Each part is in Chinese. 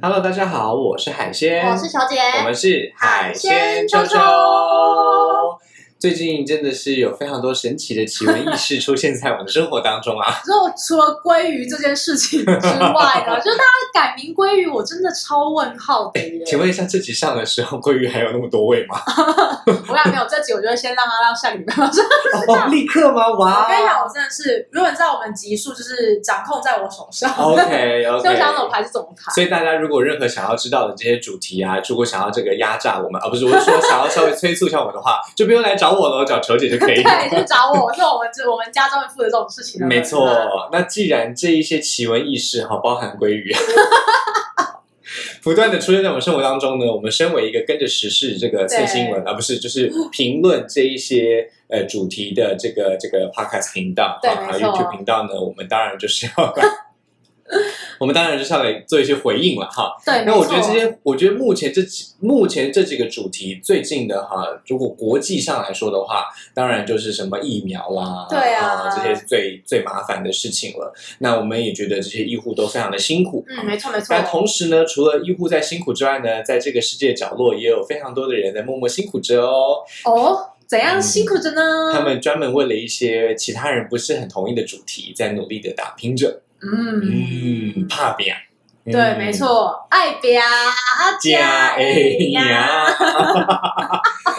Hello，大家好，我是海鲜，我是小姐，我们是海鲜秋秋秋最近真的是有非常多神奇的奇闻异事出现在我们的生活当中啊！之后除了鲑鱼这件事情之外呢，就是大家改名鲑鱼，我真的超问号的耶。请问一下，这集上的时候，鲑鱼还有那么多位吗？我俩没有这集，我就会先让他让下个礼拜发生。哦，立刻吗？哇！我跟你讲，我真的是，如果你知道我们集数就是掌控在我手上 OK 所以我想怎么 OK。排就怎么排。所以大家如果任何想要知道的这些主题啊，如果想要这个压榨我们，而、不是我是说想要稍微催促一下我们的话，就不用来找我了，找球姐就可以了。对，就找我，是我们这我们家专门负责这种事情的。没错，那既然这一些奇闻异事哈，包含鲑鱼，不断的出现在我们生活当中呢，我们身为一个跟着时事这个测新闻，而不是就是评论这一些呃主题的这个这个 podcast 频道啊 YouTube 频道呢，我们当然就是要来。我们当然就是要来做一些回应了哈。对，那我觉得这些，我觉得目前这几目前这几个主题最近的哈，如果国际上来说的话，当然就是什么疫苗啦，对啊这些最最麻烦的事情了。那我们也觉得这些医护都非常的辛苦。嗯，没错没错。但同时呢，除了医护在辛苦之外呢，在这个世界角落也有非常多的人在默默辛苦着哦。哦，怎样辛苦着呢？他们专门为了一些其他人不是很同意的主题，在努力的打拼着。嗯，嗯，怕扁。对，嗯没。错，爱表加哎呀！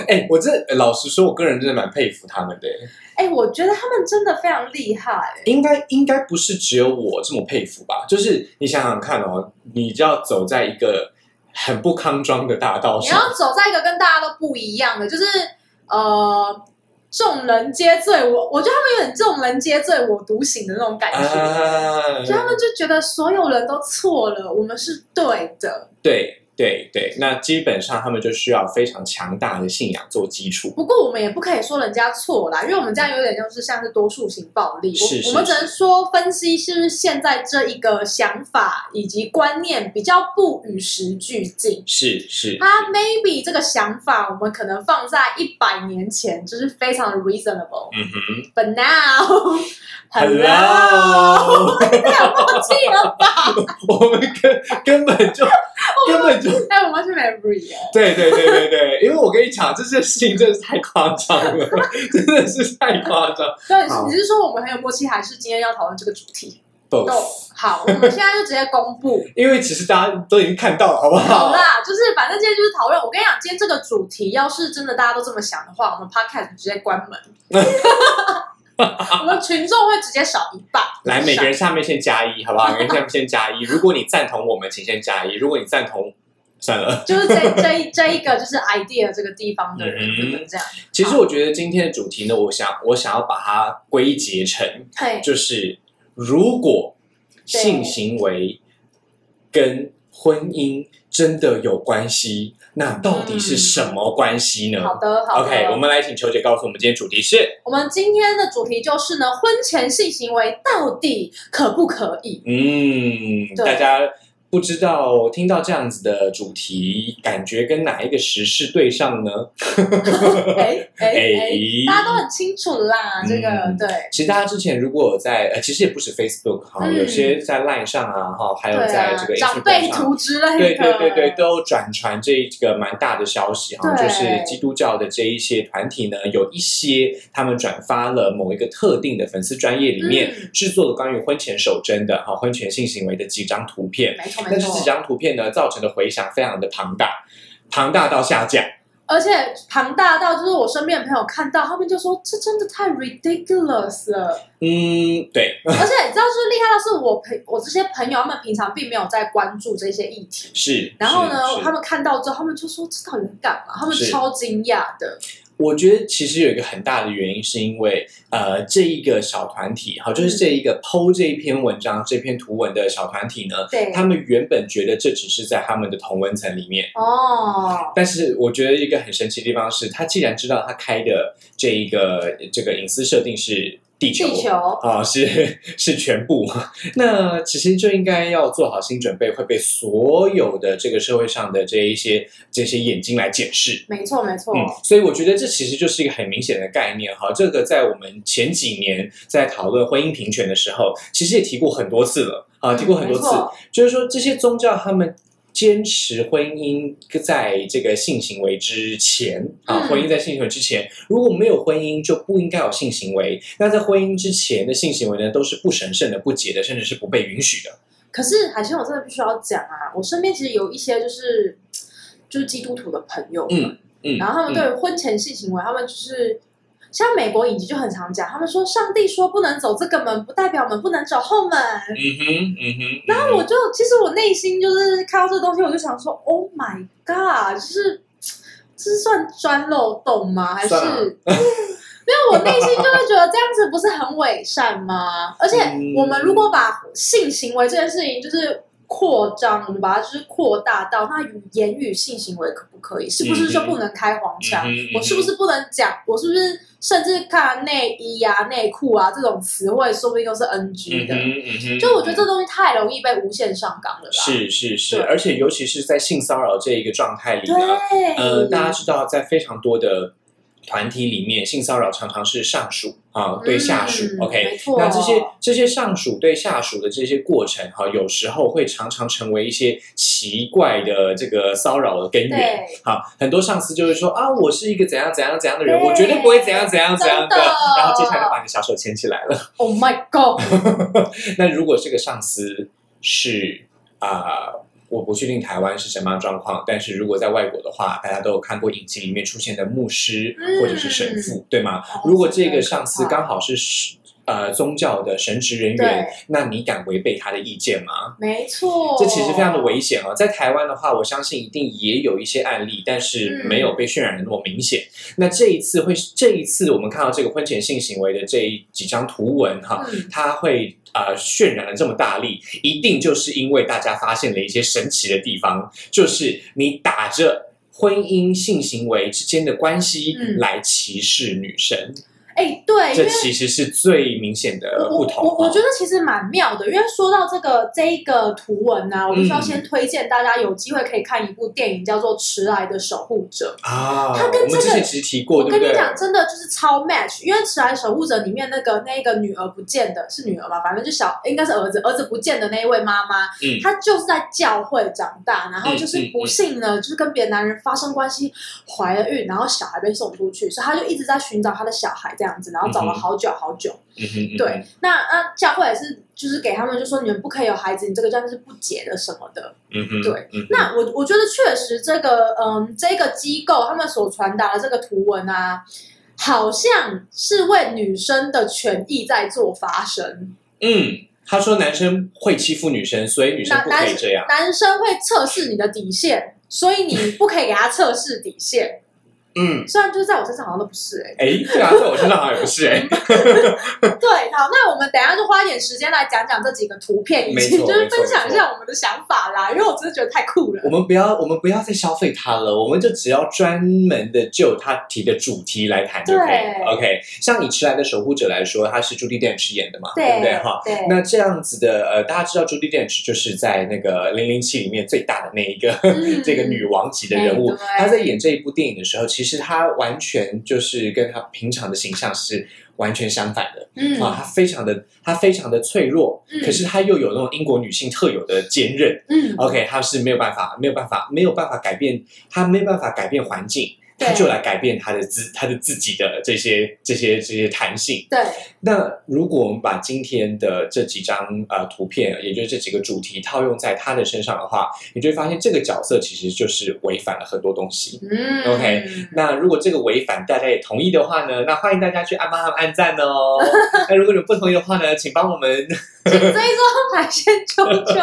哎，我这老实说，我个人真的蛮佩服他们的。哎，我觉得他们真的非常厉害。应该应该不是只有我这么佩服吧？就是你想想看哦，你就要走在一个很不康庄的大道上，你要走在一个跟大家都不一样的，就是呃，众人皆醉我，我觉得他们有点众人皆醉我独醒的那种感觉，啊。所以他们就觉得所有人都错了，我们是对的。对对对，那基本上他们就需要非常强大的信仰做基础。不过我们也不可以说人家错啦，因为我们这样有点就是像是多数型暴力。是是我我们只能说分析是不是现在这一个想法以及观念比较不与时俱进。是是，他 maybe 这个想法，我们可能放在一百年前就是非常的 reasonable，嗯哼 but now ，Hello，太有默契了吧？我们根根本就根本就哎，我们是 memory，对对对对对，因为我跟你讲，这件事情真的是太夸张了，真的是太夸张。对，你是说我们很有默契，还是今天要讨论这个主题？都好，我们现在就直接公布。因为其实大家都已经看到了，好不好？好啦，就是反正今天就是讨论。我跟你讲，今天这个主题要是真的大家都这么想的话，我们 podcast 直接关门，我们群众会直接少一半。来，每个人下面先加一，好不好？每个人下面先加一。如果你赞同我们，请先加一；如果你赞同，算了。就是这这一这一个就是 idea 这个地方的人，嗯对不对？这样，其实我觉得今天的主题呢，我想我想要把它归结成，嘿，就是如果性行为跟婚姻真的有关系，那到底是什么关系呢、好的，好的。OK，我们来请球姐告诉我们今天主题是，我们今天的主题就是呢，婚前性行为到底可不可以？嗯，大家不知道听到这样子的主题，感觉跟哪一个时事对上呢？哎哎大家都很清楚啦，这个嗯对。其实大家之前如果在呃，其实也不止 Facebook 哈、嗯有些在 Line 上啊哈，还有在这个，长辈。图之类的，对对对对，都转传这一个蛮大的消息哈，就是基督教的这一些团体呢，有一些他们转发了某一个特定的粉丝专业里面、嗯制作了关于婚前守贞的哈婚前性行为的几张图片，没错但是这。张图片呢，造成的回响非常的庞大，庞大到下降。而且庞大到就是我身边的朋友看到，他们就说这真的太 ridiculous 了。嗯，对，而且你知道，就是厉害的是我朋我这些朋友，他们平常并没有在关注这些议题。是。然后呢他们看到之后，他们就说这到底在干嘛？他们超惊讶的。我觉得其实有一个很大的原因，是因为呃，这一个小团体，好，就是这一个剖这一篇文章、这篇图文的小团体呢，对，他们原本觉得这只是在他们的同文层里面，哦，但是我觉得一个很神奇的地方是，他既然知道他开的这一个这个隐私设定是地球，啊，是 是全部。那其实就应该要做好心准备，会被所有的这个社会上的这一些这些眼睛来检视。没错没错，嗯，所以我觉得这其实就是一个很明显的概念哈。这个在我们前几年在讨论婚姻平权的时候，其实也提过很多次了啊，提过很多次，就是说这些宗教他们。坚持婚姻在这个性行为之前啊，嗯婚姻在性行为之前，如果没有婚姻，就不应该有性行为。那在婚姻之前的性行为呢，都是不神圣的、不洁的，甚至是不被允许的。可是海鲜，我真的必须要讲啊，我身边其实有一些就是就是基督徒的朋友，嗯嗯，然后他们对婚前性行为，他们就是像美国影集就很常讲，他们说上帝说不能走这个门，不代表我们不能走后门。嗯哼嗯哼，然后我就其实我内心就是看到这个东西，我就想说，Oh my God，就是这是算钻漏洞吗？还是？因为我内心就会觉得这样子不是很伪善吗？而且嗯我们如果把性行为这件事情就是扩张，我们把它就是扩大到那语言语性行为可不可以？是不是就不能开黄腔？我是不是不能讲？我是不是甚至看内衣啊、内裤啊这种词汇，说不定都是 NG 的？嗯哼嗯，就我觉得这东西太容易被无限上纲了啦。是是是，而且尤其是在性骚扰这一个状态里呢，呃，大家知道，在非常多的团体里面，性骚扰常常是上属啊对下属。嗯 OK，那这些这些上属对下属的这些过程哈、有时候会常常成为一些奇怪的这个骚扰的根源。对好，很多上司就会说啊，我是一个怎样怎样怎样的人，我绝对不会怎样怎样怎样真的然后接下来就把你小手牵起来了。Oh my God，那如果这个上司是啊、我不确定台湾是什么样的状况，但是如果在外国的话，大家都有看过影集里面出现的牧师嗯或者是神父，对吗？哦如果这个上司刚好是呃宗教的神职人员，那你敢违背他的意见吗？没错，这其实非常的危险哦！在台湾的话，我相信一定也有一些案例，但是嗯没有被渲染的那么明显。那这一次会，这一次我们看到这个婚前性行为的这一几张图文哈，嗯它会呃渲染了这么大力，一定就是因为大家发现了一些神奇的地方，就是你打着婚姻性行为之间的关系嗯来歧视女生，哎，对，这为其实是最明显的不同。我我觉得其实蛮妙的，因为说到这个这一个图文呢、我必须要嗯先推荐大家有机会可以看一部电影，叫做《迟来的守护者》。啊，它跟这个我们之前其实提过，我对不对？跟你讲，真的就是超 match，因为《迟来的守护者》里面那个那个女儿不见的是女儿吧，反正就小应该是儿子，儿子不见的那一位妈妈，嗯她就是在教会长大，然后就是不幸呢，就是跟别的男人发生关系，怀了孕，然后小孩被送出去，所以她就一直在寻找她的小孩这样子，然后找了好久好久。嗯哼，对，那那教会也是，就是给他们就说你们不可以有孩子，你这个这样是不洁的什么的。嗯哼，对嗯，那我我觉得确实这个嗯这个机构他们所传达的这个图文啊，好像是为女生的权益在做发声。嗯，他说男生会欺负女生，所以女生不可以这样。男生会测试你的底线，所以你不可以给他测试底线。嗯，虽然就是在我身上好像都不是哎、哎，对啊，在我身上好像也不是哎。对，好，那我们等一下就花一点时间来讲讲这几个图片，以及就是分享一下我们的想法啦，因为我真的觉得太酷了我。们不要，我们不要再消费它了，我们就只要专门的就它提的主题来谈就可以了。OK，像以迟来的守护者来说，他是朱迪电池演的嘛，对不对哈？对，那这样子的，呃，大家知道朱迪电池就是在那个零零七里面最大的那一个、嗯 这个女王级的人物哎对。她在演这一部电影的时候，其实她完全就是跟他平常的形象是完全相反的。嗯啊，他非常的他非常的脆弱，嗯可是他又有那种英国女性特有的坚韧。嗯 OK，他是没有办法没有办法没有办法改变，他没有办法改变环境，她对就来改变他的自他的自己的这些这些这些弹性。对，那如果我们把今天的这几张呃图片，也就是这几个主题套用在他的身上的话，你就会发现这个角色其实就是违反了很多东西。嗯 OK 那如果这个违反大家也同意的话呢，那欢迎大家去按帮他们按赞哦。那如果你不同意的话呢，请帮我们所以说海鲜啾啾。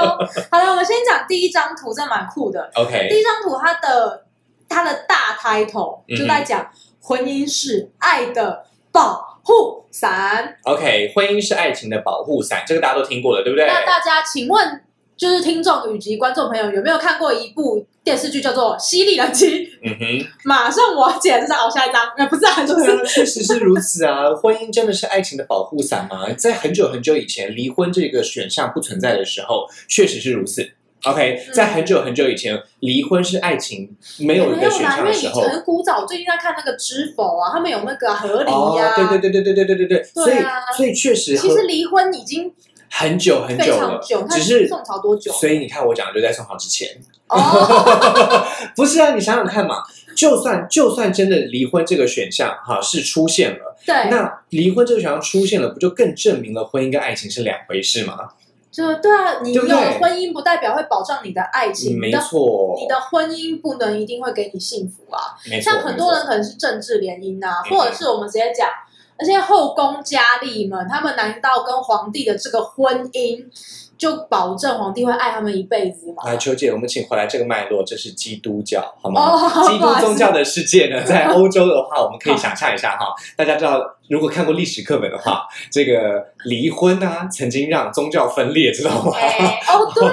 好了，我们先讲第一张图，这蛮酷的。OK 第一张图，它的它的大 title 就在讲婚姻是爱的保护伞。OK，婚姻是爱情的保护伞，这个大家都听过了，对不对？那大家请问就是听众以及观众朋友有没有看过一部电视剧叫做《犀利人妻》？嗯哼，马上我要剪，就是熬下一张，呃，不是啊，就是对啊，确实是如此啊。婚姻真的是爱情的保护伞吗？在很久很久以前，离婚这个选项不存在的时候，确实是如此。OK，嗯在很久很久以前，离婚是爱情没有一个选项的时候。很古早，我最近在看那个《知否》啊，他们有那个和离呀、哦，对对对对对对对对对，所以所以确实其实离婚已经很久很久了，久，只是宋朝多久？所以你看我讲的就在宋朝之前，哦，不是啊？你想想看嘛，就算就算真的离婚这个选项哈是出现了，对，那离婚这个选项出现了，不就更证明了婚姻跟爱情是两回事吗？就对啊，你有对对婚姻不代表会保障你的爱情，没错，你的婚姻不能一定会给你幸福啊。像很多人可能是政治联姻啊，嗯或者是我们直接讲那些后宫佳丽们，他们难道跟皇帝的这个婚姻就保证皇帝会爱他们一辈子吗错。？来，秋姐，我们请回来这个脉络，这是基督教，好哦吗？基督宗教的世界呢，在欧洲的话，我们可以想象一下哈，大家知道，如果看过历史课本的话，这个离婚啊，曾经让宗教分裂，知道吗？哎，哦，对，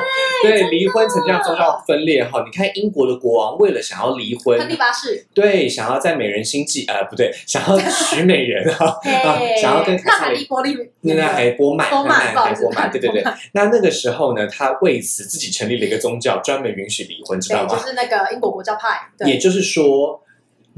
对，离婚曾经让宗教分裂哈。你看英国的国王为了想要离婚亨，利八世，对，想要在美人心计，呃，不对，想要娶美人 哈，啊，想要跟凯纳撒里海利波利，那那还波曼，波曼，还波曼，对对对。那那个时候呢，他为此自己成立了一个宗教，专门允许离婚，知道吗，就吗？是那个英国国教派，对也就是说，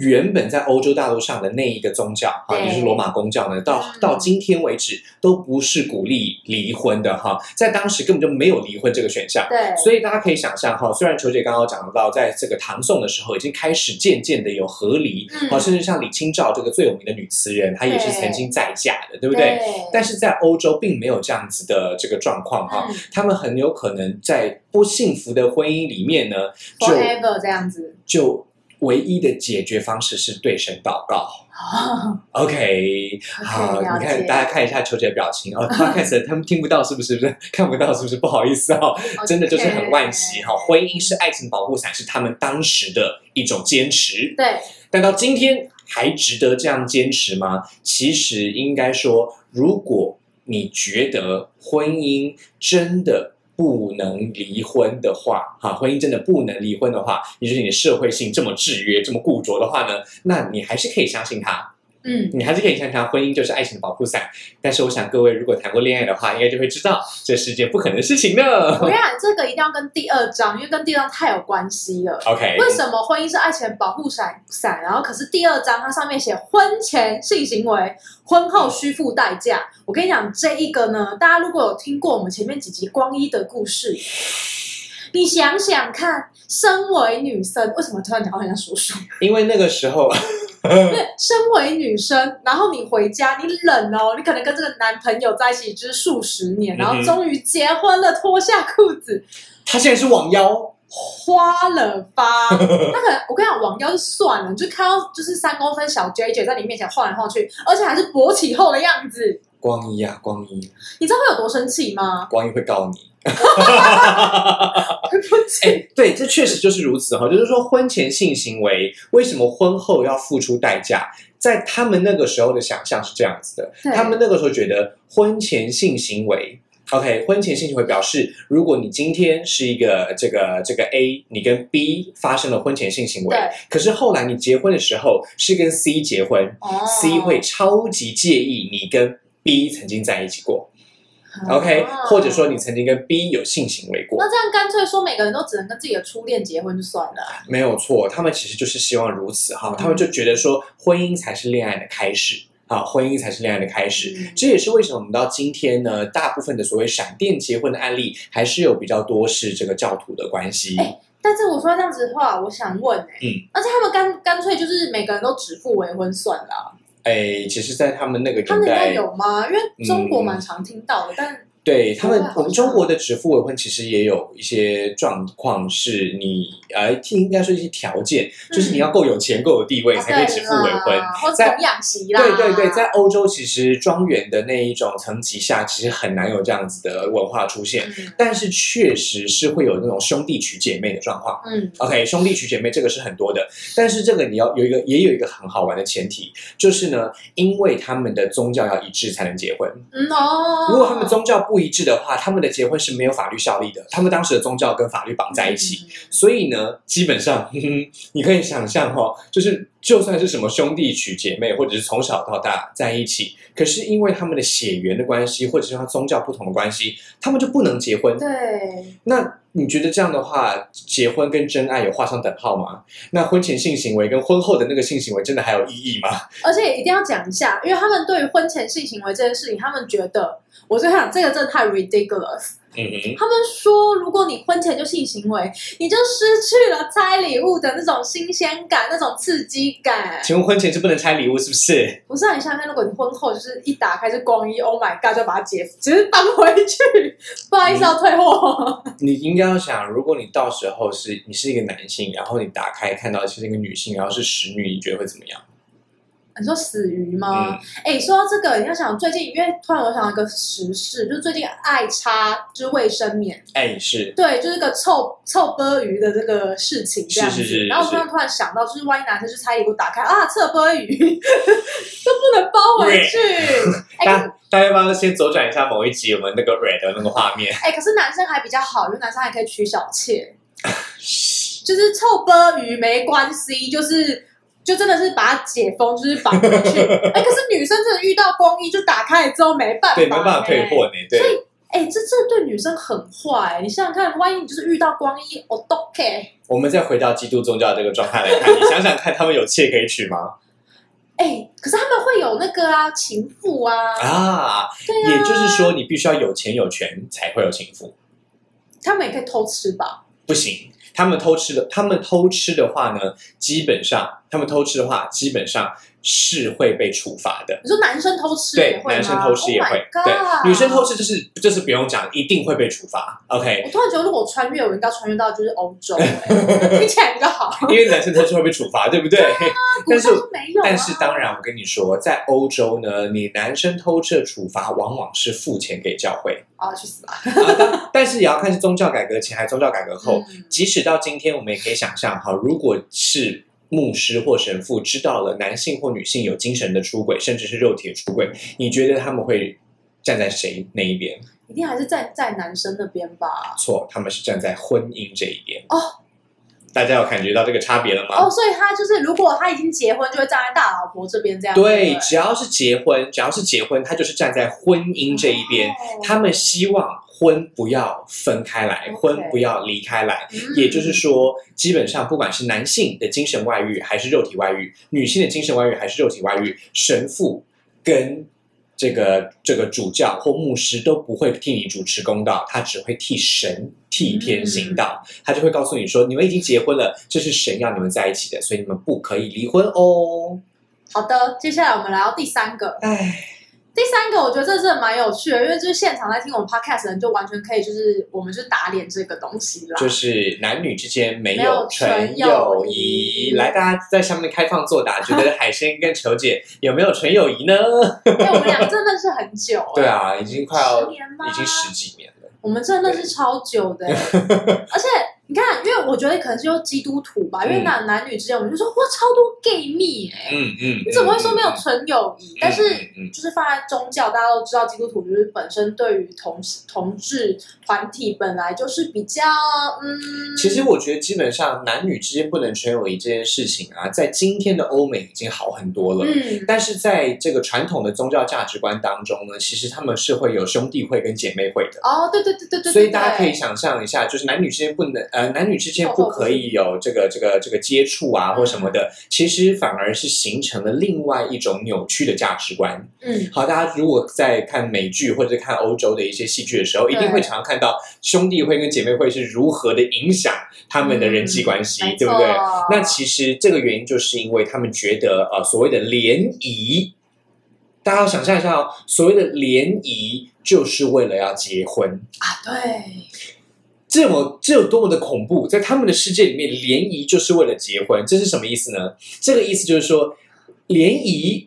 原本在欧洲大陆上的那一个宗教啊，也就是罗马公教呢，到嗯。到今天为止都不是鼓励离婚的哈，在当时根本就没有离婚这个选项。对，所以大家可以想象哈，虽然球姐刚刚讲到，在这个唐宋的时候，已经开始渐渐的有和离，嗯。啊，甚至像李清照这个最有名的女词人，她也是曾经再嫁的，对不对？对。但是在欧洲并没有这样子的这个状况哈，嗯。他们很有可能在不幸福的婚姻里面呢，就这样子，就唯一的解决方式是对神祷告。OK，好，了你看大家看一下球姐的表情哦 c a s 他们听不到是不是？不 是看不到是不是？不好意思哦，真的就是很惋惜哈。婚姻是爱情保护伞，是他们当时的一种坚持。对，但到今天还值得这样坚持吗？其实应该说，如果你觉得婚姻真的不能离婚的话，哈，婚姻真的不能离婚的话，也就是你的社会性这么制约、这么固着的话呢，那你还是可以相信他，嗯，你还是可以相信它，婚姻就是爱情的保护伞。但是我想各位如果谈过恋爱的话，应该就会知道这是件不可能的事情呢。我跟你讲，这个一定要跟第二章，因为跟第二章太有关系了。OK，为什么婚姻是爱情的保护伞？伞，然后可是第二章它上面写婚前性行为，婚后需付代价。我跟你讲，这一个呢，大家如果有听过我们前面几集光一的故事，你想想看，身为女生，为什么突然讲到很像叔叔？因为那个时候，因为身为女生，然后你回家，你冷哦，你可能跟这个男朋友在一起就是数十年，然后终于结婚了，脱下裤子，他现在是网腰，花了吧？那可能我跟你讲，网腰就算了，你就看到就是三公分小 J J 在你面前晃来晃去，而且还是勃起后的样子，光一啊，光一，你知道会有多生气吗？光一会告你。对不起，哎，对，这确实就是如此哈。就是说，婚前性行为为什么婚后要付出代价？在他们那个时候的想象是这样子的，他们那个时候觉得婚前性行为。OK，婚前性行为表示，如果你今天是一个这个这个 A，你跟 B 发生了婚前性行为，可是后来你结婚的时候是跟 C 结婚、哦 c 会超级介意你跟 B 曾经在一起过。OK，、哦或者说你曾经跟 B 有性行为过。那这样干脆说每个人都只能跟自己的初恋结婚就算了。没有错，他们其实就是希望如此哈，嗯他们就觉得说婚姻才是恋爱的开始啊，婚姻才是恋爱的开始。嗯这也是为什么我们到今天呢，大部分的所谓闪电结婚的案例，还是有比较多是这个教徒的关系。哎但是我说这样子的话，我想问哎、嗯，而且他们干干脆就是每个人都指腹为婚算了啊、哎，其实，在他们那个他们应该年代，有吗？因为中国嗯蛮常听到的，但对他们我们中国的指腹为婚其实也有一些状况，是你呃，应该说一些条件，就是你要够有钱、够有地位，才可以指腹为婚。在养媳啦。对对对，在欧洲其实庄园的那一种层级下，其实很难有这样子的文化出现，嗯但是确实是会有那种兄弟娶姐妹的状况。嗯 OK，兄弟娶姐妹这个是很多的，但是这个你要有一个也有一个很好玩的前提，就是呢，因为他们的宗教要一致才能结婚。嗯哦，如果他们宗教不一致的话，他们的结婚是没有法律效力的。他们当时的宗教跟法律绑在一起，嗯所以呢，基本上，你可以想象哈、哦，就是就算是什么兄弟娶姐妹，或者是从小到大在一起，可是因为他们的血缘的关系，或者是他宗教不同的关系，他们就不能结婚。对，那你觉得这样的话，结婚跟真爱有画上等号吗？那婚前性行为跟婚后的那个性行为真的还有意义吗？而且一定要讲一下，因为他们对于婚前性行为这件事情，他们觉得，我就想这个真的太 ridiculous。嗯哼，他们说，如果你婚前就性行为，你就失去了拆礼物的那种新鲜感、那种刺激感。请问婚前是不能拆礼物是不是？不是啊，你想想看，如果你婚后就是一打开是光衣，Oh my god，就把它解，只是搬回去，不好意思要退货。你应该要想，如果你到时候是你是一个男性，然后你打开看到是一个女性，然后是使女，你觉得会怎么样？你说死鱼吗嗯？哎、说到这个，你要想最近，因为突然我想到一个时事，就是最近爱擦就是卫生棉，哎，是对，就是个臭臭波鱼的这个事情这样子。是是是然后我突然突然想到，就是万一男生去拆礼物打开啊，侧波鱼 都不能包回去。哎、大大家要不要先左转一下某一集我们那个 red 的那个画面？哎、可是男生还比较好，因为男生还可以娶小妾，就是臭波鱼没关系，就是。就真的是把它解封，就是绑回去。哎、可是女生真的遇到光衣就打开了之后没办法、对，没办法退货。呢。对，哎、这这对女生很坏、你想想看，万一你就是遇到光衣，我都 OK。我们再回到基督宗教这个状态来看，你想想看，他们有妾可以娶吗？哎、可是他们会有那个啊，情妇啊，啊，对啊，也就是说，你必须要有钱有权才会有情妇，他们也可以偷吃吧？不行。他们偷吃的，他们偷吃的话呢，基本上，他们偷吃的话，基本上是会被处罚的。你说男生偷吃对，男生偷吃也 Oh 会对女生偷吃就是就是不用讲，一定会被处罚。OK，我突然觉得，如果穿越，我应该穿越到就是欧洲、哎 听起来比较好。因为男生偷吃会被处罚，对不对？但是就没有、啊，但是当然，我跟你说，在欧洲呢，你男生偷吃的处罚往往是付钱给教会啊，去死吧！啊，但但是也要看是宗教改革前还是宗教改革后。嗯即使到今天，我们也可以想象哈，如果是牧师或神父知道了男性或女性有精神的出轨，甚至是肉体的出轨，你觉得他们会站在谁那一边？一定还是站在男生那边吧？错，他们是站在婚姻这一边。哦，大家有感觉到这个差别了吗？哦，所以他就是，如果他已经结婚，就会站在大老婆这边这样。对，不只要是结婚，只要是结婚，他就是站在婚姻这一边。哦他们希望婚不要分开来婚不要离开来。嗯也就是说，基本上不管是男性的精神外遇还是肉体外遇，女性的精神外遇还是肉体外遇，神父跟这个这个主教或牧师都不会替你主持公道，他只会替神替天行道。他就会告诉你说，你们已经结婚了，这是神要你们在一起的，所以你们不可以离婚哦。好的，接下来我们来到第三个。唉，第三个我觉得这真的蛮有趣的，因为就是现场在听我们 podcast 的人，就完全可以就是我们就打脸这个东西啦。就是男女之间没没有有纯纯友友谊。谊来，大家在下面开放作答，觉得海鲜跟球姐 有没有纯友谊呢？因为我们俩真的是很久、欸，对，啊，已经快要十年吗已经十几年了。我们真的是超久的欸、而且你看，因为我觉得可能是用基督徒吧，因为嗯男男女之间，我们就说哇，超多 gay 蜜哎、嗯嗯，你怎么会说没有嗯纯友谊？但是就是放在宗教，大家都知道，基督徒就是本身对于同同志团体本来就是比较嗯，其实我觉得基本上男女之间不能纯友谊这件事情啊，在今天的欧美已经好很多了。嗯，但是在这个传统的宗教价值观当中呢，其实他们是会有兄弟会跟姐妹会的。哦，对对对对对，所以大家可以想象一下，就是男女之间不能呃，男女之间不可以有这个这个这个接触啊或什么的，其实反而是形成了另外一种扭曲的价值观。嗯，好，大家如果在看美剧或者看欧洲的一些戏剧的时候，一定会常常看到兄弟会跟姐妹会是如何的影响他们的人际关系，嗯对不对？那其实这个原因就是因为他们觉得呃所谓的联谊，大家要想象一下哦，所谓的联谊就是为了要结婚。啊，对，这么这有多么的恐怖？在他们的世界里面，联谊就是为了结婚，这是什么意思呢？这个意思就是说，联谊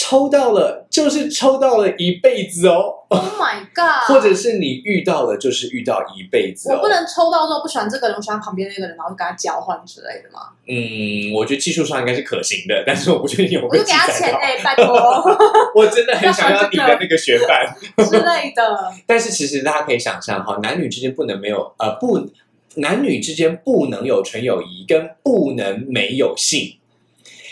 抽到了就是抽到了一辈子哦，Oh my god！或者是你遇到了就是遇到一辈子哦。我不能抽到之后不喜欢这个人，我喜欢旁边那个人，然后就跟他交换之类的吗？嗯，我觉得技术上应该是可行的，但是我不确定有没有我就给他。钱哎、拜托 我真的很想要你的那个学伴。之类的。但是其实大家可以想象哈，男女之间不能没有呃不，男女之间不能有纯友谊，跟不能没有性，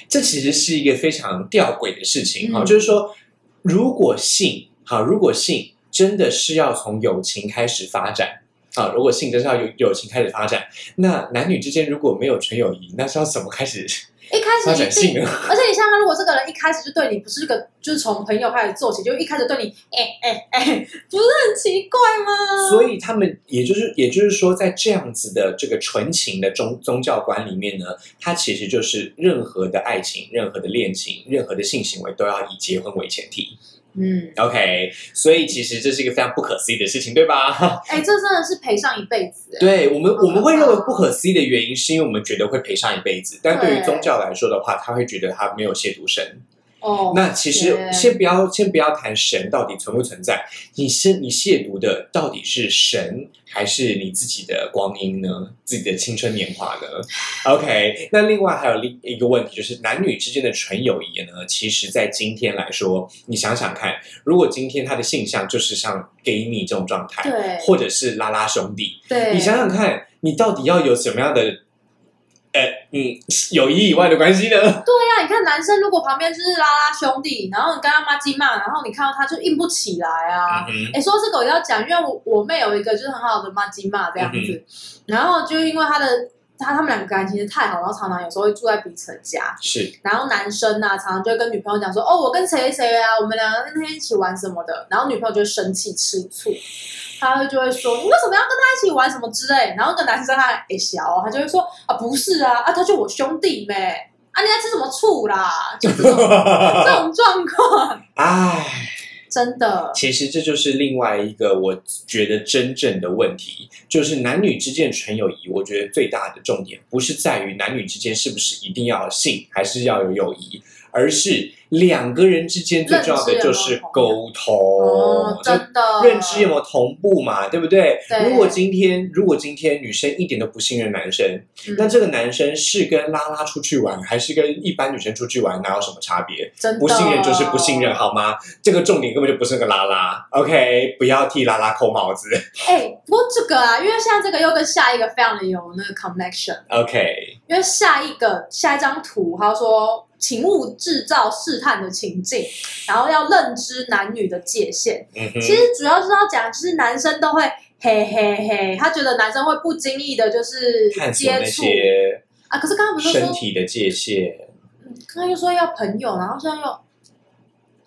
这其实是一个非常吊诡的事情哈。嗯就是说，如果性哈，如果性真的是要从友情开始发展。啊，如果性真是要有友情开始发展，那男女之间如果没有纯友谊，那是要怎么开始一开始一定，展性呢？而且你想想看，如果这个人一开始就对你不是个，就是从朋友开始做起，就一开始对你，哎哎哎，不是很奇怪吗？所以他们也就是也就是说，在这样子的这个纯情的宗宗教观里面呢，它其实就是任何的爱情、任何的恋情、任何的性行为都要以结婚为前提。嗯，OK，所以其实这是一个非常不可思议的事情，对吧？哎，这真的是赔上一辈子。哎对我们我们会认为不可思议的原因，是因为我们觉得会赔上一辈子，但对于宗教来说的话，他会觉得他没有亵渎神。哦，那其实先不要先不要谈神到底存不存在，你是你亵渎的到底是神还是你自己的光阴呢？自己的青春年华呢？OK，那另外还有另一个问题就是男女之间的纯友谊呢，其实在今天来说，你想想看，如果今天他的性向就是像 gay 蜜这种状态，对或者是拉拉兄弟，对，你想想看，你到底要有什么样的呃嗯友谊以外的关系呢？对呀、你看男生如果旁边就是拉拉兄弟，然后你跟他妈鸡骂，然后你看到他就硬不起来啊。哎、说这个我要讲，因为我我妹有一个就是很好的妈鸡骂这样子，嗯然后就因为他的他他们两个感情太好，然后常常有时候会住在彼此的家，是。然后男生啊、常常就会跟女朋友讲说，哦，我跟谁谁啊，我们两个那天一起玩什么的，然后女朋友就会生气吃醋，他就会说，你为什么要跟他一起玩什么之类，然后那个男生他也小哦，他就会说，啊，不是啊，啊，他就我兄弟妹，啊，你在吃什么醋啦？就这种 这种状况，唉。真的，其实这就是另外一个我觉得真正的问题，就是男女之间纯友谊。我觉得最大的重点不是在于男女之间是不是一定要性，还是要有友谊，而是两个人之间最重要的就是沟通。哦，真的，认知有没有同步嘛？对不对？对如果今天如果今天女生一点都不信任男生，嗯那这个男生是跟拉拉出去玩，还是跟一般女生出去玩，哪有什么差别？真的不信任就是不信任，好吗？这个重点根本就不是那个拉拉，OK？不要替拉拉扣帽子哎、不过这个啊，因为现在这个又跟下一个非常的有那个 connection。，OK？因为下一个下一张图，他说，请勿制造试探的情境，然后要认知男女的界限。嗯，其实主要是要讲，就是男生都会嘿嘿嘿，他觉得男生会不经意的，就是接触啊。可是刚刚不是说身，体的界限。刚刚又说要朋友，然后现在又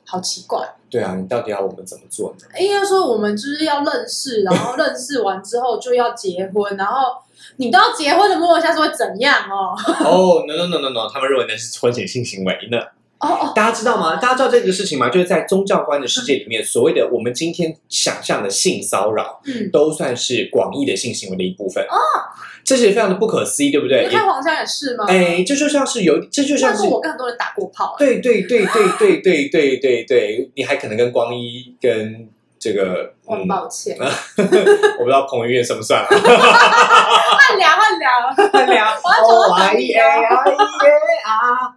好奇怪。对啊，你到底要我们怎么做呢？应该说我们就是要认识，然后认识完之后就要结婚，然后你都要结婚了，摸一下是会怎样哦？哦、n o no no no no，他们认为那是婚前性行为呢。哦哦，大家知道吗？大家知道这个事情吗？就是在宗教观的世界里面，所谓的我们今天想象的性骚扰，嗯，都算是广义的性行为的一部分。哦，这是非常的不可思议，对不对？你看黄香也是吗？哎，这就像是有，这就像是我跟很多人打过炮、对对对对对对对对，你还可能跟光一跟这个，我很嗯，抱歉，我不知道彭于晏算不算啊？换 聊换聊，聊 我要走到哪 I 里 A 哦 I A 啊，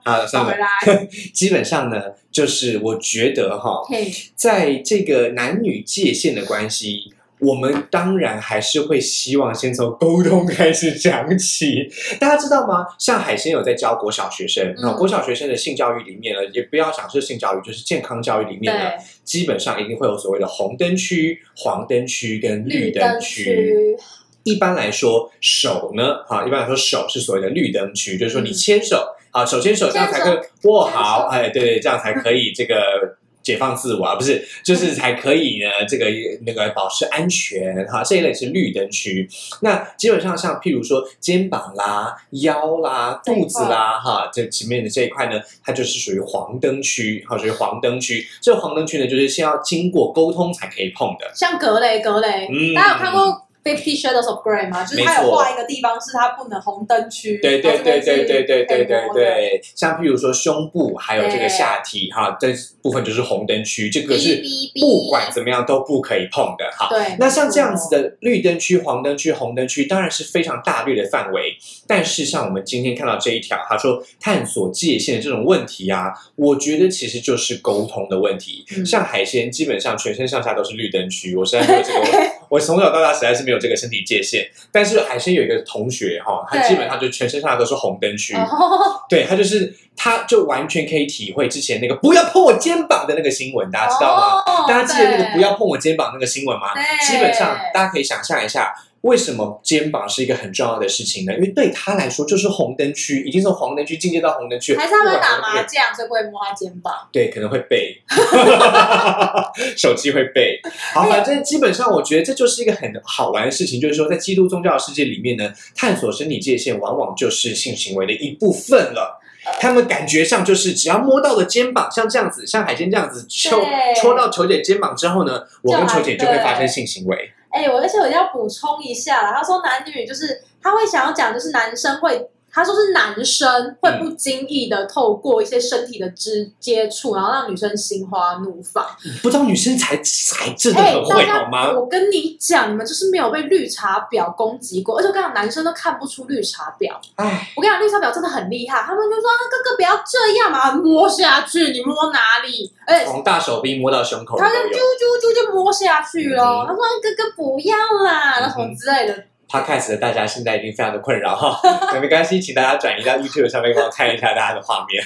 啊，找算了回。来。基本上呢，就是我觉得哈，嘿，在这个男女界限的关系，我们当然还是会希望先从沟通开始讲起。大家知道吗？像海鲜有在教国小学生，嗯那、国小学生的性教育里面呢，也不要想是性教育，就是健康教育里面呢，基本上一定会有所谓的红灯区、黄灯区跟绿绿灯灯区。区，一般来说，手呢，啊，一般来说手是所谓的绿灯区，就是说你牵手，啊，手牵手这样才可以握好，哎，对对，这样才可以这个解放自我啊，不是，就是才可以呢，这个那个保持安全哈，这一类是绿灯区。那基本上像譬如说肩膀啦、腰啦、肚子啦，哈，这前面的这一块呢，它就是属于黄灯区，哈，属于黄灯区。这个黄灯区呢，就是先要经过沟通才可以碰的。像格雷格雷，嗯大家有看过 Fifty Shadows of Grey 吗，就是他有画一个地方是他不能红灯区，对对对对对对对对对，像譬如说胸部还有这个下体哈，这部分就是红灯区，这个是不管怎么样都不可以碰的哈。对，那像这样子的绿灯区、黄灯区、红灯区，当然是非常大略的范围。但是像我们今天看到这一条，他说探索界限这种问题啊，我觉得其实就是沟通的问题。嗯像海鲜，基本上全身上下都是绿灯区，我实在没有这个，我我从小到大实在是没有这个身体界限。但是海鲜有一个同学哈，他基本上就全身上下都是红灯区，哦，对他就是他就完全可以体会之前那个不要碰我肩膀的那个新闻，大家知道吗？哦大家记得那个不要碰我肩膀那个新闻吗？基本上大家可以想象一下，为什么肩膀是一个很重要的事情呢？因为对他来说就是红灯区，已经从黄灯区进阶到红灯区，还是他们打麻将，所以不会摸他肩膀。对，可能会背，手机会背。好，反正基本上我觉得这就是一个很好玩的事情，就是说在基督宗教的世界里面呢，探索身体界限往往就是性行为的一部分了。他们感觉上就是只要摸到了肩膀，像这样子，像海鲜这样子戳对戳到球姐肩膀之后呢，我跟球姐就会发生性行为。哎、我而且我要补充一下啦，他说男女就是他会想要讲，就是男生会，他说是男生会不经意的透过一些身体的接接触，然后让女生心花怒放。不知道女生才才真的会好吗？我跟你讲，你们就是没有被绿茶婊攻击过，而且我跟你讲，男生都看不出绿茶婊。哎，我跟你讲，绿茶婊真的很厉害，他们就说：“啊哥哥不要这样嘛，摸下去，你摸哪里？”而且从大手臂摸到胸口他就啾。啾啾就摸下去了。嗯他说：“哥哥不要啦，然后什么之类的。Podcast 的大家现在已经非常的困扰哈，那 没关系，请大家转移到 YouTube 上面帮我看一下大家的画面。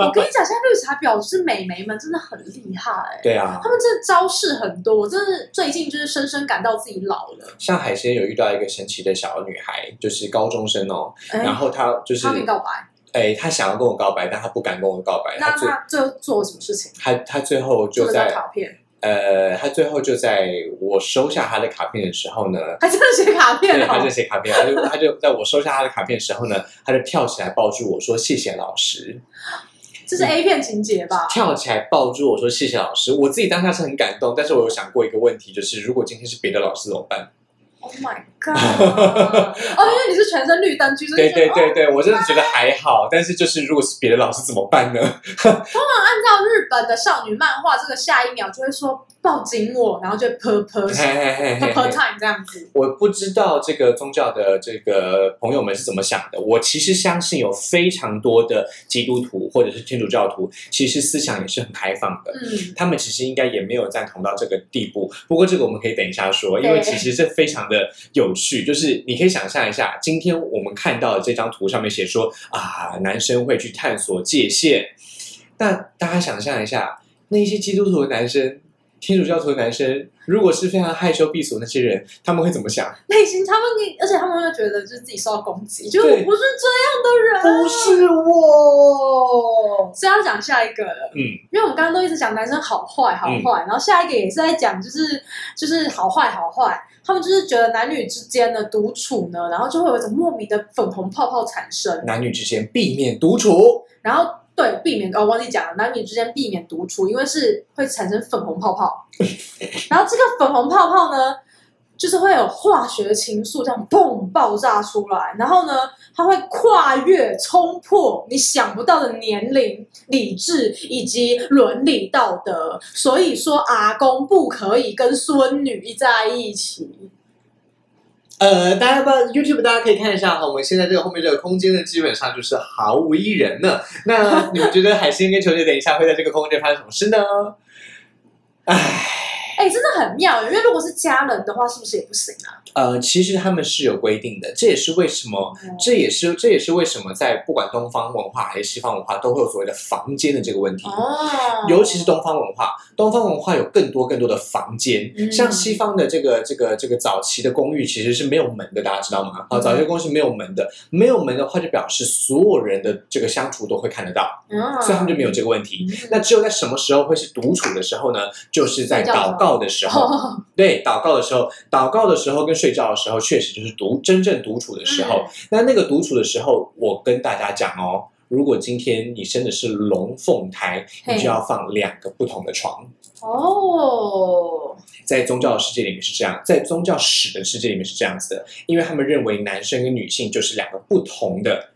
我跟你讲，现在绿茶婊是美眉们真的很厉害、欸，对啊，他们真的招式很多，我真的最近就是深深感到自己老了。像海鲜有遇到一个神奇的小女孩，就是高中生哦，哎然后她就是她跟你告白，哎，她想要跟我告白，但她不敢跟我告白，那她最他最后做了什么事情？她她最后就在卡片，呃，他最后就在我收下他的卡片的时候呢，他真的写卡片对，他就哦。写卡片，他就他就在我收下他的卡片的时候呢，他就跳起来抱住我说谢谢老师，这是 A 片情节吧？跳起来抱住我说谢谢老师。我自己当下是很感动，但是我有想过一个问题，就是如果今天是别的老师怎么办？Oh my god！哦，因为你是全身绿灯区，对对对对，我真的觉得还好，但是就是如果是别的老师怎么办呢？通常按照日本的少女漫画，这个下一秒就会说抱紧我，然后就 per per per time 这样子。我不知道这个宗教的这个朋友们是怎么想的。我其实相信有非常多的基督徒或者是天主教徒，其实思想也是很开放的。嗯，他们其实应该也没有赞同到这个地步，不过这个我们可以等一下说，因为其实这非常的有趣。就是你可以想象一下，今天我们看到的这张图上面写说啊，男生会去探索界限，那大家想象一下，那些基督徒的男生、天主教徒的男生，如果是非常害羞避俗那些人，他们会怎么想？内心他们，而且他们会觉得就是自己受到攻击，就是我不是这样的人，不是我，所以要讲下一个了。嗯，因为我们刚刚都一直讲男生好坏好坏，然后下一个也是在讲就是就是好坏好坏，他们就是觉得男女之间的独处呢，然后就会有一种莫名的粉红泡泡产生，男女之间避免独处。然后对避免哦忘记讲了，男女之间避免独处，因为是会产生粉红泡泡，然后这个粉红泡泡呢。就是会有化学情愫这样砰爆炸出来，然后呢，它会跨越、冲破你想不到的年龄、理智以及伦理道德。所以说，阿公不可以跟孙女在一起。呃，大家不 YouTube 大家可以看一下哈，我们现在这个后面这个空间呢，基本上就是毫无一人呢。那你们觉得海星跟球姐等一下会在这个空间发生什么事呢？唉，哎，真的很妙，因为如果是家人的话，是不是也不行啊？呃，其实他们是有规定的，这也是为什么，这也是这也是为什么在不管东方文化还是西方文化，都会有所谓的房间的这个问题。哦，尤其是东方文化，东方文化有更多更多的房间，嗯像西方的这个这个这个早期的公寓其实是没有门的，大家知道吗？啊，嗯早期的公寓是没有门的，没有门的话就表示所有人的这个相处都会看得到，嗯，所以他们就没有这个问题。嗯那只有在什么时候会是独处的时候呢？就是在祷告的时候。哦 对，祷告的时候，祷告的时候跟睡觉的时候，确实就是独真正独处的时候。嗯那那个独处的时候，我跟大家讲哦，如果今天你生的是龙凤胎，你就要放两个不同的床。哦，在宗教的世界里面是这样，在宗教史的世界里面是这样子的，因为他们认为男生跟女性就是两个不同的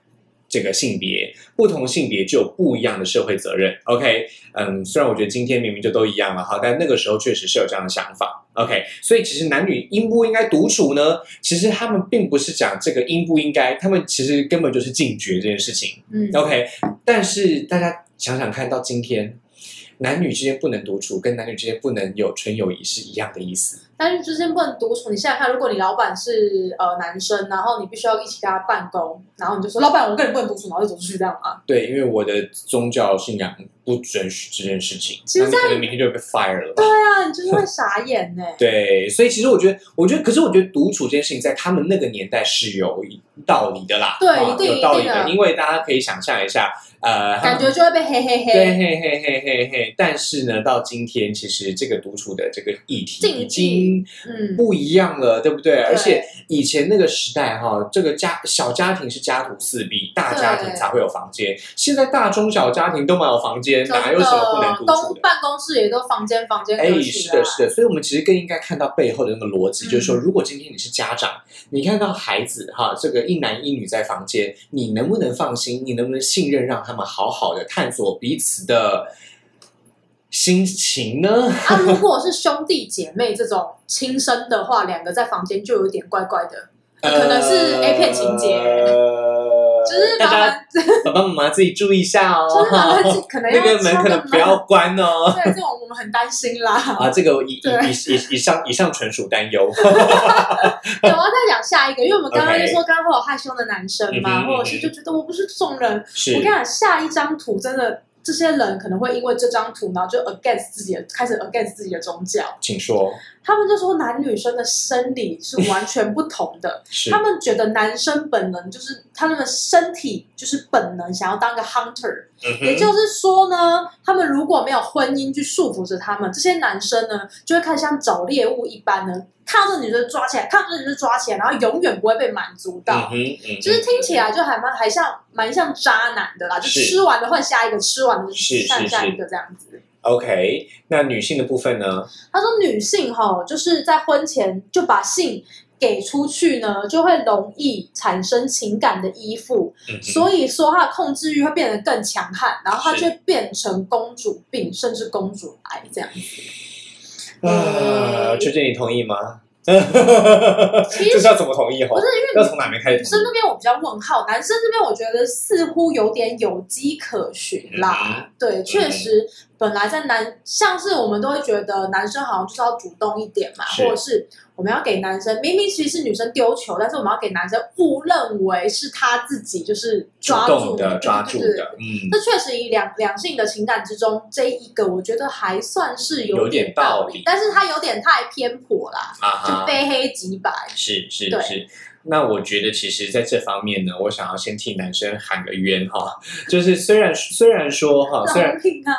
这个性别，不同性别就有不一样的社会责任。OK，嗯，虽然我觉得今天明明就都一样了哈，但那个时候确实是有这样的想法。OK，所以其实男女应不应该独处呢？其实他们并不是讲这个应不应该，他们其实根本就是禁绝这件事情。嗯，OK，但是大家想想看到今天。男女之间不能独处，跟男女之间不能有纯友谊是一样的意思。男女之间不能独处。你想想看，如果你老板是呃男生，然后你必须要一起跟他办公，然后你就说老板，我跟你不能独处，然后就走出去这样吗？对，因为我的宗教信仰不准许这件事情，其实可能明天就会被 fire 了吧。对啊，你就是会傻眼呢。对，所以其实我觉得，我觉得，可是我觉得独处这件事情在他们那个年代是有道理的啦，对啊一定有道理的，的因为大家可以想象一下，呃，感觉就会被嘿嘿对，嘿。嘿嘿嘿嘿嘿。但是呢，到今天，其实这个独处的这个议题已经嗯，不一样了，对不对？而且以前那个时代哈，这个家小家庭是家徒四壁，大家庭才会有房间。现在大中小家庭都没有房间，哪有什么不能独处的？办公室也都房间房间哎，是的，是的，所以我们其实更应该看到背后的那个逻辑，嗯就是说，如果今天你是家长，你看到孩子哈，这个一男一女在房间，你能不能放心？你能不能信任，让他们好好的探索彼此的心情呢？啊，如果是兄弟姐妹这种亲生的话，两个在房间就有点怪怪的，可能是 A 片情节呃就是大家 爸爸妈妈自己注意一下哦，就是麻烦可能要 那个门可能不要关哦。对，这种我们很担心啦。啊，这个以以以以以上以上纯属担忧。对，我要再讲下一个，因为我们刚刚就说，刚刚会有害羞的男生嘛，或者是就觉得我不是这种人。是我跟你讲，下一张图真的，这些人可能会因为这张图，然后就 against 自己的，开始 against 自己的宗教。请说，他们就说男女生的生理是完全不同的，他们觉得男生本能就是他们的身体就是本能想要当个 hunter，、嗯也就是说呢，他们如果没有婚姻去束缚着他们，这些男生呢就会开始像找猎物一般呢，看到这女生抓起来，看到这女生抓起来，然后永远不会被满足到。嗯哼嗯就是听起来就还蛮还像蛮像渣男的啦，就吃完了换下一个，吃完的就是下是是。下一个这样子。OK，那女性的部分呢？他说女性哈，就是在婚前就把性给出去呢，就会容易产生情感的依附，嗯所以说她的控制欲会变得更强悍，然后她是就变成公主病，甚至公主癌这样子。啊，秋姐，你同意吗？这是要怎么同意哈不？是因为要从哪边开始女？生那边我比较问号，男生这边我觉得似乎有点有迹可循啦。对，确实，本来在男像是我们都会觉得男生好像就是要主动一点嘛，或者是我们要给男生，明明其实是女生丢球，但是我们要给男生误认为是他自己就是主抓住动的抓住的，嗯，这确实以两两性的情感之中，这一个我觉得还算是有点点道理理，但是他有点太偏颇啦，啊哈，就非黑即白。是是对是。那我觉得，其实在这方面呢，我想要先替男生喊个冤哈，就是虽然虽然说哈，虽然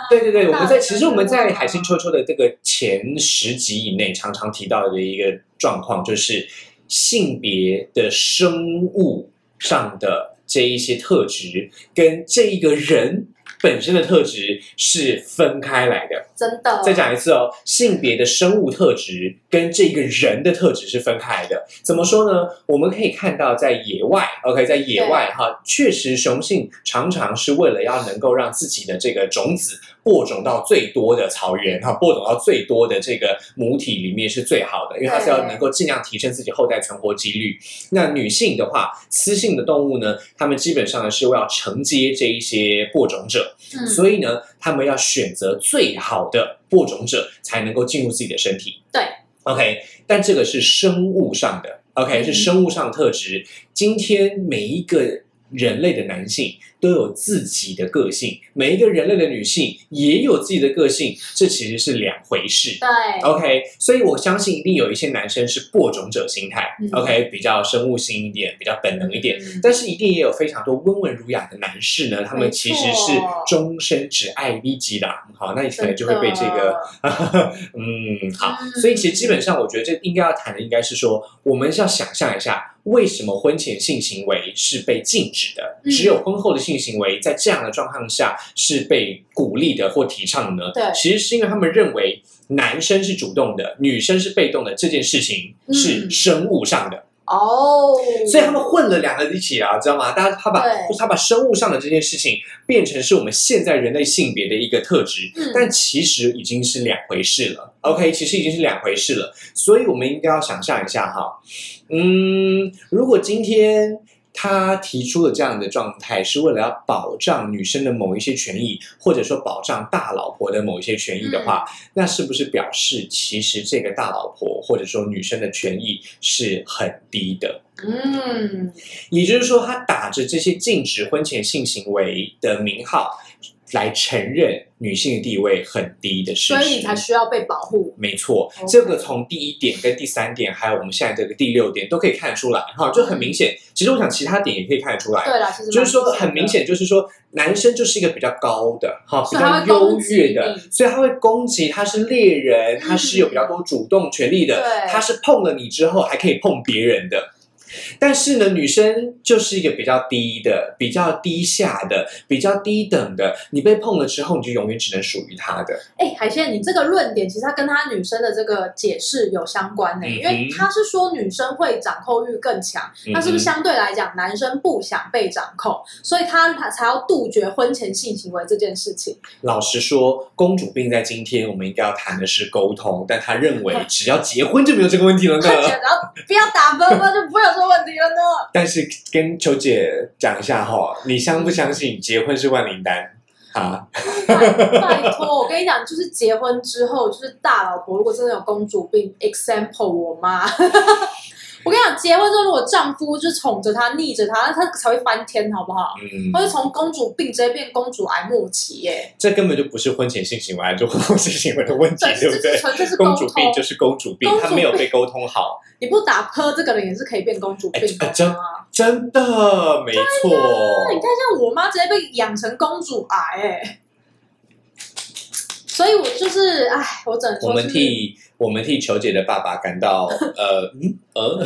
对对对，我们在其实我们在海星秋秋的这个前十集以内，常常提到的一个状况，就是性别的生物上的这一些特质，跟这一个人本身的特质是分开来的。真的。再讲一次哦，性别的生物特质跟这个人的特质是分开的。怎么说呢？我们可以看到，在野外，OK，在野外哈，确实雄性常常是为了要能够让自己的这个种子播种到最多的草原哈，播种到最多的这个母体里面是最好的，因为它是要能够尽量提升自己后代存活几率。那女性的话，雌性的动物呢，它们基本上呢是为了承接这一些播种者，嗯所以呢，它们要选择最好的播种者，才能够进入自己的身体。对，OK，但这个是生物上的，OK，嗯是生物上的特质。今天每一个人类的男性都有自己的个性，每一个人类的女性也有自己的个性，这其实是两回事。对 OK，所以我相信一定有一些男生是播种者心态、嗯 o k 比较生物性一点，比较本能一点。嗯但是一定也有非常多温文儒雅的男士呢，他们其实是终身只爱 V 级的。好，那你可能就会被这个，嗯，好。嗯所以其实基本上，我觉得这应该要谈的应该是说，我们要想象一下，为什么婚前性行为是被禁止的，嗯只有婚后的性行为在这样的状况下是被鼓励的或提倡的呢？对其实是因为他们认为男生是主动的，女生是被动的，这件事情是嗯生物上的。哦，所以他们混了两个一起啊，知道吗？大家他把他把生物上的这件事情变成是我们现在人类性别的一个特质，嗯但其实已经是两回事了。OK，其实已经是两回事了，所以我们应该要想象一下哈，嗯，如果今天。他提出了这样的状态，是为了要保障女生的某一些权益，或者说保障大老婆的某一些权益的话，那是不是表示其实这个大老婆或者说女生的权益是很低的？嗯，也就是说，他打着这些禁止婚前性行为的名号，来承认女性的地位很低的事实。所以你才需要被保护。没错这个从第一点跟第三点，还有我们现在这个第六点都可以看得出来，哈，就很明显。其实我想其他点也可以看得出来，对啦，其实就是说很明显，就是说男生就是一个比较高的，哈，比较优越的，所以他会攻击，他是猎人，他是有比较多主动权利的，对他是碰了你之后还可以碰别人的。但是呢，女生就是一个比较低的、比较低下的、比较低等的。你被碰了之后，你就永远只能属于她的。哎，海鲜，你这个论点其实它跟他女生的这个解释有相关呢、嗯因为他是说女生会掌控欲更强，那是不是相对来讲男生不想被掌控，所以他他才要杜绝婚前性行为这件事情？老实说，公主病在今天我们应该要谈的是沟通，但他认为只要结婚就没有这个问题了呢。然后不要打分分就不会有这个问题了呢。但是跟球姐讲一下哈，你相不相信结婚是万灵丹啊？拜拜托，我跟你讲，就是结婚之后，就是大老婆如果真的有公主病，example 我妈。我跟你讲，结婚之后如果丈夫就宠着她、逆着她，那她才会翻天，好不好？嗯她，会从公主病直接变公主癌末期耶！这根本就不是婚前性行为，就婚后性行为的问题，对不对？粹是公主。病就是公主病她没有被沟通好，你不打磕，这个人也是可以变公主病的哎真的没错。那你看，像我妈直接被养成公主癌哎，所以我就是，哎，我只能我们替我们替球姐的爸爸感到 呃嗯呃，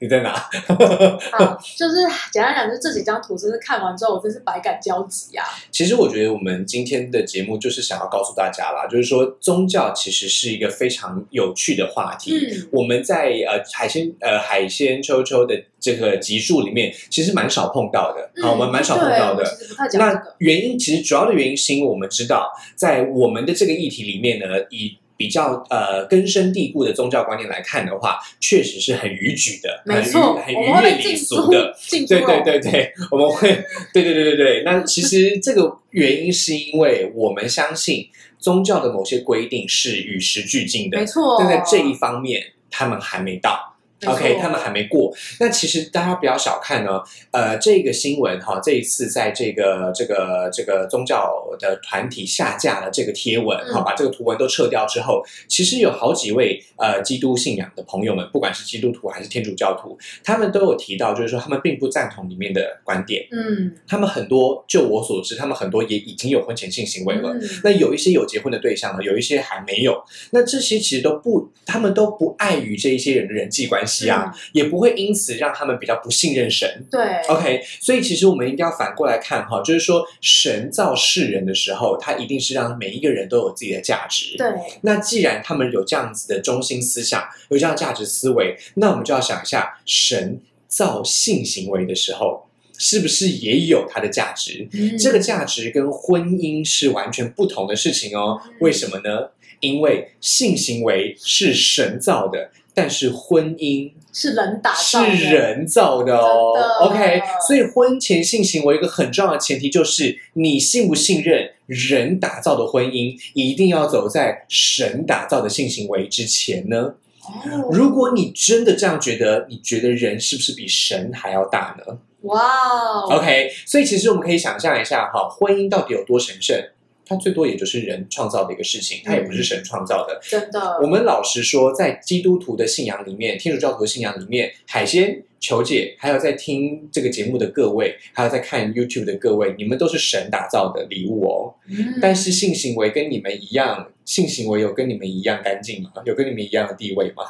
你在哪？好，就是简单讲，就是这几张图，真是看完之后，我真是百感交集啊！其实我觉得我们今天的节目就是想要告诉大家啦，就是说宗教其实是一个非常有趣的话题。嗯，我们在呃海鲜呃海鲜秋秋的这个集数里面，其实蛮少碰到的。好，我们蛮少碰到的。嗯对我其实不太讲这那。原因其实主要的原因是因为我们知道，在我们的这个议题里面呢，以比较呃根深蒂固的宗教观念来看的话，确实是很逾矩的，没错，很逾越礼俗的。，对对。对对，我们会，对对对对对。那其实这个原因是因为我们相信宗教的某些规定是与时俱进的没，错。但在这一方面他们还没到。OK，他们还没过。那其实大家不要小看呢，呃，这个新闻哈，这一次在这个这个这个宗教的团体下架了这个贴文，嗯哈、把这个图文都撤掉之后，其实有好几位呃基督信仰的朋友们，不管是基督徒还是天主教徒，他们都有提到，就是说他们并不赞同里面的观点。嗯，他们很多，就我所知，他们很多也已经有婚前性行为了。嗯那有一些有结婚的对象呢，有一些还没有。那这些其实都不，他们都不碍于这一些人的人际关系啊，也不会因此让他们比较不信任神。对，OK，所以其实我们一定要反过来看哈，就是说神造世人的时候，他一定是让每一个人都有自己的价值。对，那既然他们有这样子的中心思想，有这样价值思维，那我们就要想一下，神造性行为的时候，是不是也有它的价值？嗯这个价值跟婚姻是完全不同的事情哦嗯。为什么呢？因为性行为是神造的，但是婚姻是人打是造的，人造的哦的。OK，所以婚前性行为一个很重要的前提就是你信不信任人打造的婚姻，一定要走在神打造的性行为之前呢？哦如果你真的这样觉得，你觉得人是不是比神还要大呢？哇哦 OK，所以其实我们可以想象一下哈，婚姻到底有多神圣？它最多也就是人创造的一个事情，它也不是神创造的。真的我，们老实说，在基督徒的信仰里面，天主教徒的信仰里面，海鲜球姐，还有在听这个节目的各位，还有在看 YouTube 的各位，你们都是神打造的礼物哦。嗯但是性行为跟你们一样，性行为有跟你们一样干净吗？有跟你们一样的地位吗？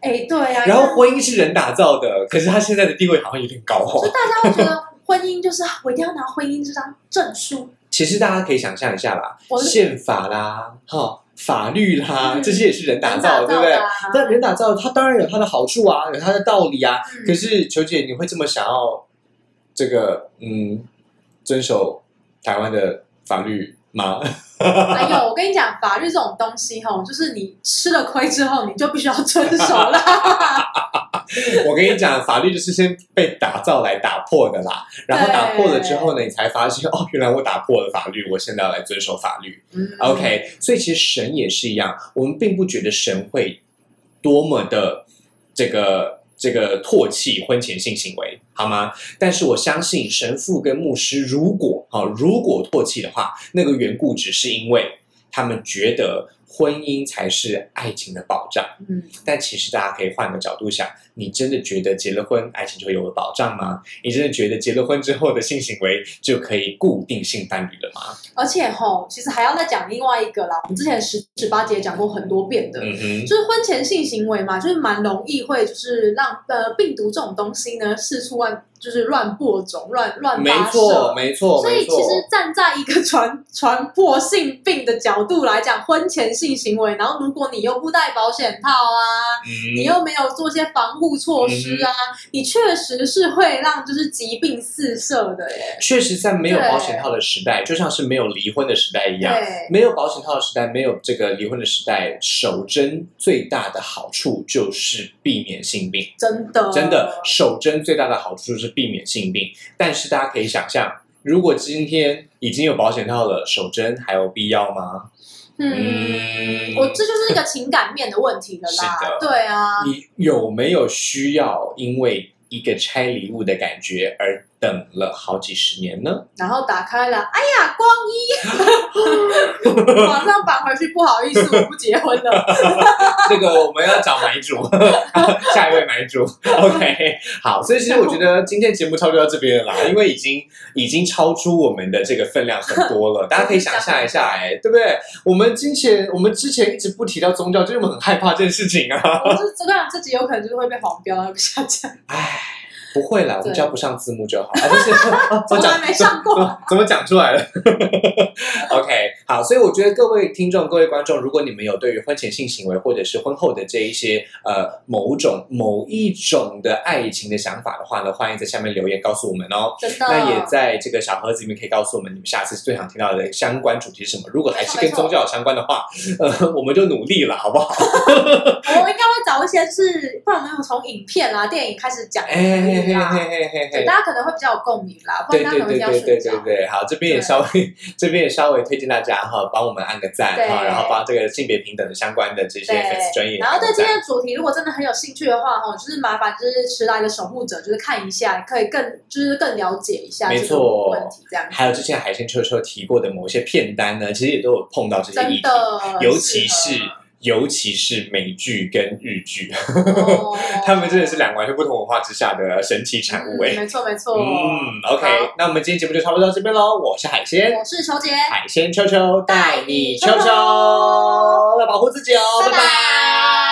哎，对呀、然后婚姻是人打造的，可是他现在的地位好像有点高哦。就大家会觉得婚姻就是啊我一定要拿婚姻这张证书，其实大家可以想象一下啦，我是宪法啦，哈，法律啦，嗯这些也是人打造的，对不对人打造的？啊但人打造，它当然有它的好处啊，有它的道理啊。嗯可是球姐，你会这么想要这个嗯遵守台湾的法律吗？哎呦，我跟你讲，法律这种东西吼，就是你吃了亏之后，你就必须要遵守啦。我跟你讲，法律就是先被打造来打破的啦。然后打破了之后呢，你才发现哦，原来我打破了法律，我现在要来遵守法律。嗯 OK，所以其实神也是一样，我们并不觉得神会多么的这个这个唾弃婚前性行为，好吗？但是我相信神父跟牧师如果好、如果唾弃的话，那个缘故只是因为他们觉得婚姻才是爱情的保障。嗯，但其实大家可以换个角度想，你真的觉得结了婚，爱情就会有了保障吗？你真的觉得结了婚之后的性行为就可以固定性伴侣了吗？而且吼，其实还要再讲另外一个啦。我们之前十十八节讲过很多遍的，嗯哼，就是婚前性行为嘛，就是蛮容易会就是让呃病毒这种东西呢四处乱就是乱播种、乱乱没发错，射。没错，所以。其实站在一个传传播性病的角度来讲，婚前性行为，然后如果你又不戴保险套啊，嗯你又没有做些防护措施啊，你确实是会让就是疾病四射的耶。确实，在没有保险套的时代，就像是没有离婚的时代一样。对，没有保险套的时代，没有这个离婚的时代，守贞最大的好处就是避免性病。真的真的，守贞最大的好处就是避免性病。但是大家可以想象，如果今天已经有保险套了，手针还有必要吗？嗯，我这就是一个情感面的问题了啦。是的对啊，你有没有需要因为一个拆礼物的感觉而等了好几十年呢？然后打开了，哎呀，光一，马上返回去，不好意思，我不结婚了。这个我们要找买主，下一位买主。OK，好，所以其实我觉得今天节目差不多到这边了啦，因为已经已经超出我们的这个分量很多了。大家可以想象一下，哎，对不对？我们之前我们之前一直不提到宗教，就是我们很害怕这件事情啊。我是这个这集有可能就是会被黄标，下架。唉，不会啦，我们只要不上字幕就好。啊，就是啊从来没上过怎么怎么讲出来了？OK，好，所以我觉得各位听众、各位观众，如果你们有对于婚前性行为或者是婚后的这一些呃某种某一种的爱情的想法的话呢，欢迎在下面留言告诉我们哦。真的。那也在这个小盒子里面可以告诉我们，你们下次最想听到的相关主题是什么？如果还是跟宗教有相关的话，呃，我们就努力了，好不好？我应该会找一些是，不然我们有从影片啊、电影开始讲，哎嘿嘿嘿啦。嘿嘿嘿。对，嘿。大家可能会比较有共鸣啦，不对然大对家可能会要睡觉对对对对。对，好，这边也稍微这边也稍微推荐大家哈，帮我们按个赞哈，然后帮这个性别平等的相关的这些粉丝专业然后对今天的主题，如果真的很有兴趣的话，哈，就是麻烦就是迟来的守护者，就是看一下，可以更就是更了解一下没错。问题，这样还有之前海鲜秋秋提过的某些片单呢，其实也都有碰到这些议题，尤其适是尤其是美剧跟日剧，他们真的是两个完全不同文化之下的神奇产物哎、嗯没错没错。嗯，OK，那我们今天节目就差不多到这边喽。我是海鲜，我是球姐，海鲜秋秋带你秋秋，要保护自己哦，拜。拜拜